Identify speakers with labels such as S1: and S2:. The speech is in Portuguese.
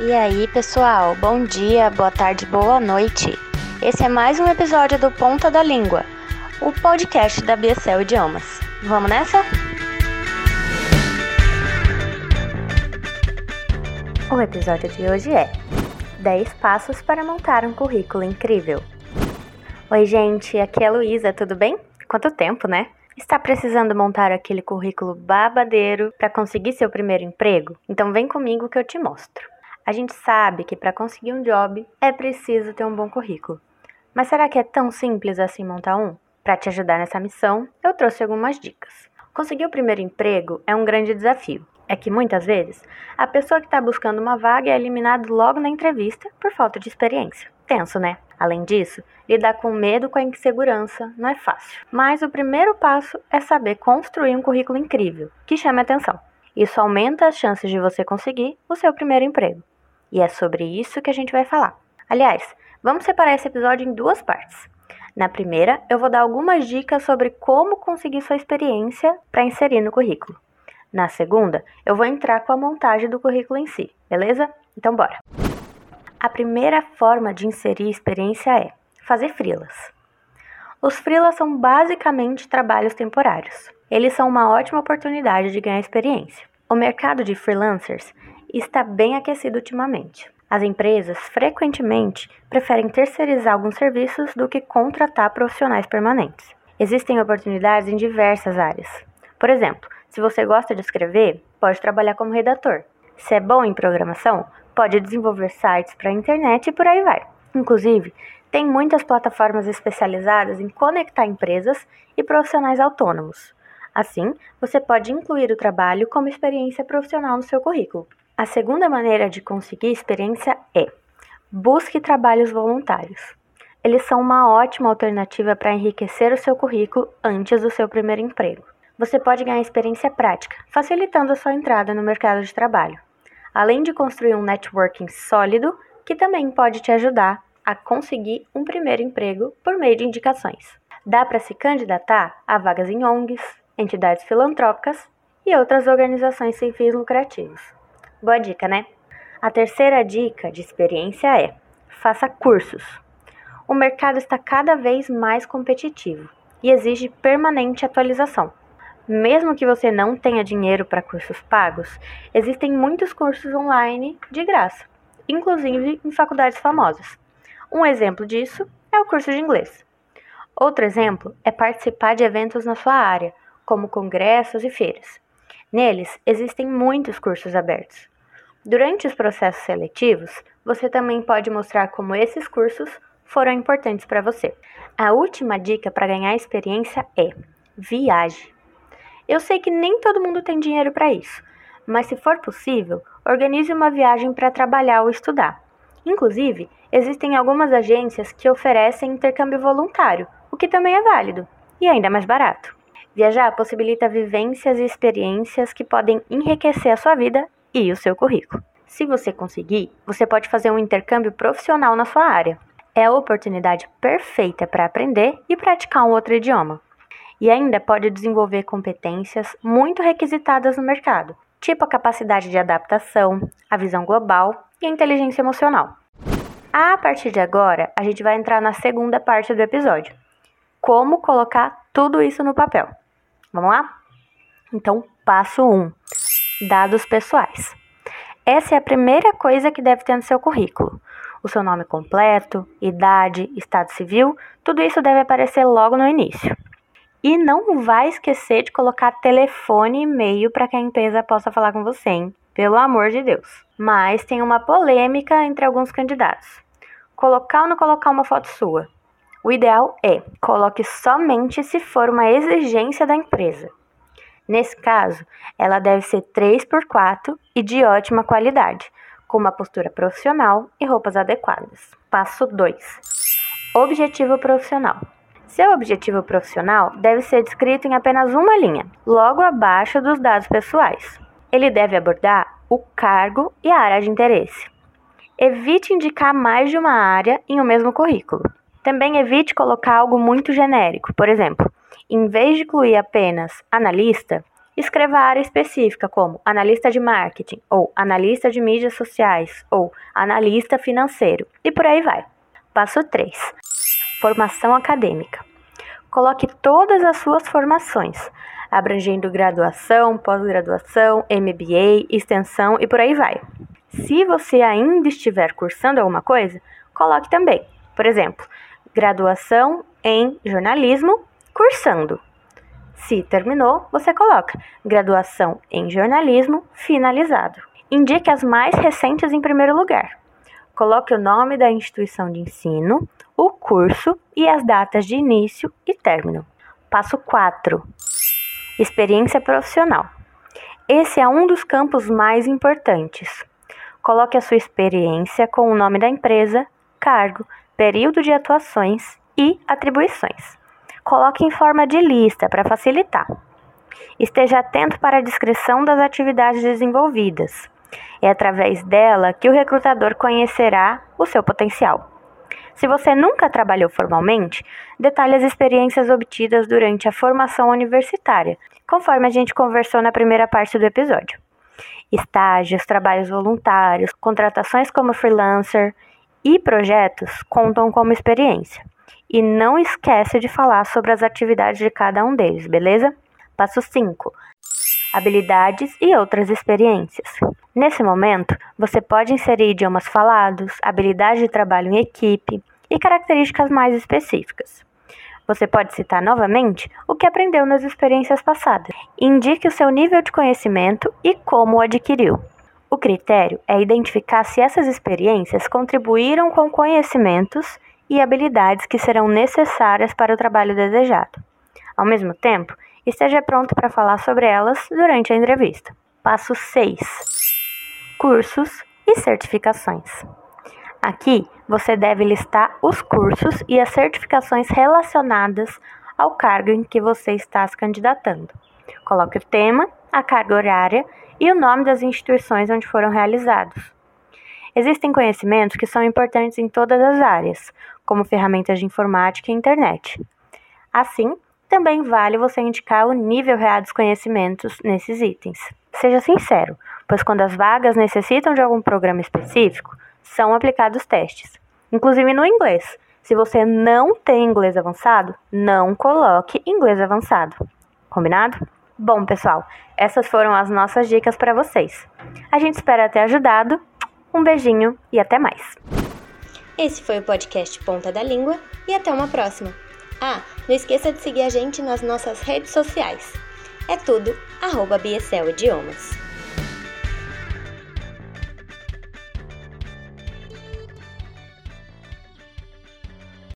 S1: E aí, pessoal? Bom dia, boa tarde, boa noite. Esse é mais um episódio do Ponta da Língua, o podcast da BSL Idiomas. Vamos nessa? O episódio de hoje é 10 passos para montar um currículo incrível. Oi, gente, aqui é a Luísa, tudo bem? Quanto tempo, né? Está precisando montar aquele currículo babadeiro para conseguir seu primeiro emprego? Então vem comigo que eu te mostro. A gente sabe que para conseguir um job é preciso ter um bom currículo. Mas será que é tão simples assim montar um? Para te ajudar nessa missão, eu trouxe algumas dicas. Conseguir o primeiro emprego é um grande desafio. É que muitas vezes a pessoa que está buscando uma vaga é eliminada logo na entrevista por falta de experiência. Tenso, né? Além disso, lidar com medo com a insegurança não é fácil. Mas o primeiro passo é saber construir um currículo incrível, que chame atenção. Isso aumenta as chances de você conseguir o seu primeiro emprego. E é sobre isso que a gente vai falar. Aliás, vamos separar esse episódio em duas partes. Na primeira, eu vou dar algumas dicas sobre como conseguir sua experiência para inserir no currículo. Na segunda, eu vou entrar com a montagem do currículo em si, beleza? Então bora! A primeira forma de inserir experiência é fazer frilas. Os frilas são basicamente trabalhos temporários. Eles são uma ótima oportunidade de ganhar experiência. O mercado de freelancers está bem aquecido ultimamente. As empresas frequentemente preferem terceirizar alguns serviços do que contratar profissionais permanentes. Existem oportunidades em diversas áreas. Por exemplo, se você gosta de escrever, pode trabalhar como redator. Se é bom em programação, pode desenvolver sites para a internet e por aí vai. Inclusive, tem muitas plataformas especializadas em conectar empresas e profissionais autônomos. Assim, você pode incluir o trabalho como experiência profissional no seu currículo. A segunda maneira de conseguir experiência é busque trabalhos voluntários. Eles são uma ótima alternativa para enriquecer o seu currículo antes do seu primeiro emprego. Você pode ganhar experiência prática, facilitando a sua entrada no mercado de trabalho além de construir um networking sólido que também pode te ajudar a conseguir um primeiro emprego por meio de indicações. Dá para se candidatar a vagas em ONGs, entidades filantrópicas e outras organizações sem fins lucrativos. Boa dica, né? A terceira dica de experiência é: faça cursos. O mercado está cada vez mais competitivo e exige permanente atualização. Mesmo que você não tenha dinheiro para cursos pagos, existem muitos cursos online de graça, inclusive em faculdades famosas. Um exemplo disso é o curso de inglês. Outro exemplo é participar de eventos na sua área, como congressos e feiras. Neles existem muitos cursos abertos. Durante os processos seletivos, você também pode mostrar como esses cursos foram importantes para você. A última dica para ganhar experiência é: viaje. Eu sei que nem todo mundo tem dinheiro para isso, mas se for possível, organize uma viagem para trabalhar ou estudar. Inclusive, existem algumas agências que oferecem intercâmbio voluntário, o que também é válido e ainda mais barato. Viajar possibilita vivências e experiências que podem enriquecer a sua vida e o seu currículo. Se você conseguir, você pode fazer um intercâmbio profissional na sua área. É a oportunidade perfeita para aprender e praticar um outro idioma e ainda pode desenvolver competências muito requisitadas no mercado, tipo a capacidade de adaptação, a visão global e a inteligência emocional. A partir de agora, a gente vai entrar na segunda parte do episódio: como colocar tudo isso no papel. Vamos lá? Então, passo 1: um, dados pessoais. Essa é a primeira coisa que deve ter no seu currículo. O seu nome completo, idade, estado civil, tudo isso deve aparecer logo no início. E não vai esquecer de colocar telefone e e-mail para que a empresa possa falar com você, hein? Pelo amor de Deus. Mas tem uma polêmica entre alguns candidatos. Colocar ou não colocar uma foto sua? O ideal é coloque somente se for uma exigência da empresa. Nesse caso, ela deve ser 3x4 e de ótima qualidade, com uma postura profissional e roupas adequadas. Passo 2. Objetivo profissional. Seu objetivo profissional deve ser descrito em apenas uma linha, logo abaixo dos dados pessoais. Ele deve abordar o cargo e a área de interesse. Evite indicar mais de uma área em um mesmo currículo. Também evite colocar algo muito genérico, por exemplo, em vez de incluir apenas analista, escreva a área específica como analista de marketing, ou analista de mídias sociais, ou analista financeiro, e por aí vai. Passo 3. Formação acadêmica. Coloque todas as suas formações, abrangendo graduação, pós-graduação, MBA, extensão e por aí vai. Se você ainda estiver cursando alguma coisa, coloque também. Por exemplo, graduação em jornalismo, cursando. Se terminou, você coloca graduação em jornalismo finalizado. Indique as mais recentes em primeiro lugar. Coloque o nome da instituição de ensino, o curso e as datas de início e término. Passo 4. Experiência profissional. Esse é um dos campos mais importantes. Coloque a sua experiência com o nome da empresa, cargo, período de atuações e atribuições. Coloque em forma de lista para facilitar. Esteja atento para a descrição das atividades desenvolvidas. É através dela que o recrutador conhecerá o seu potencial. Se você nunca trabalhou formalmente, detalhe as experiências obtidas durante a formação universitária, conforme a gente conversou na primeira parte do episódio. Estágios, trabalhos voluntários, contratações como freelancer e projetos contam como experiência. E não esquece de falar sobre as atividades de cada um deles, beleza? Passo 5. Habilidades e outras experiências. Nesse momento, você pode inserir idiomas falados, habilidade de trabalho em equipe e características mais específicas. Você pode citar novamente o que aprendeu nas experiências passadas. Indique o seu nível de conhecimento e como o adquiriu. O critério é identificar se essas experiências contribuíram com conhecimentos e habilidades que serão necessárias para o trabalho desejado. Ao mesmo tempo, esteja pronto para falar sobre elas durante a entrevista. Passo 6: Cursos e certificações. Aqui você deve listar os cursos e as certificações relacionadas ao cargo em que você está se candidatando. Coloque o tema, a carga horária e o nome das instituições onde foram realizados. Existem conhecimentos que são importantes em todas as áreas, como ferramentas de informática e internet. Assim, também vale você indicar o nível real dos conhecimentos nesses itens. Seja sincero, pois quando as vagas necessitam de algum programa específico, são aplicados testes, inclusive no inglês. Se você não tem inglês avançado, não coloque inglês avançado. Combinado? Bom, pessoal, essas foram as nossas dicas para vocês. A gente espera ter ajudado. Um beijinho e até mais.
S2: Esse foi o podcast Ponta da Língua e até uma próxima. Ah, não esqueça de seguir a gente nas nossas redes sociais. É tudo, arroba BSL Idiomas.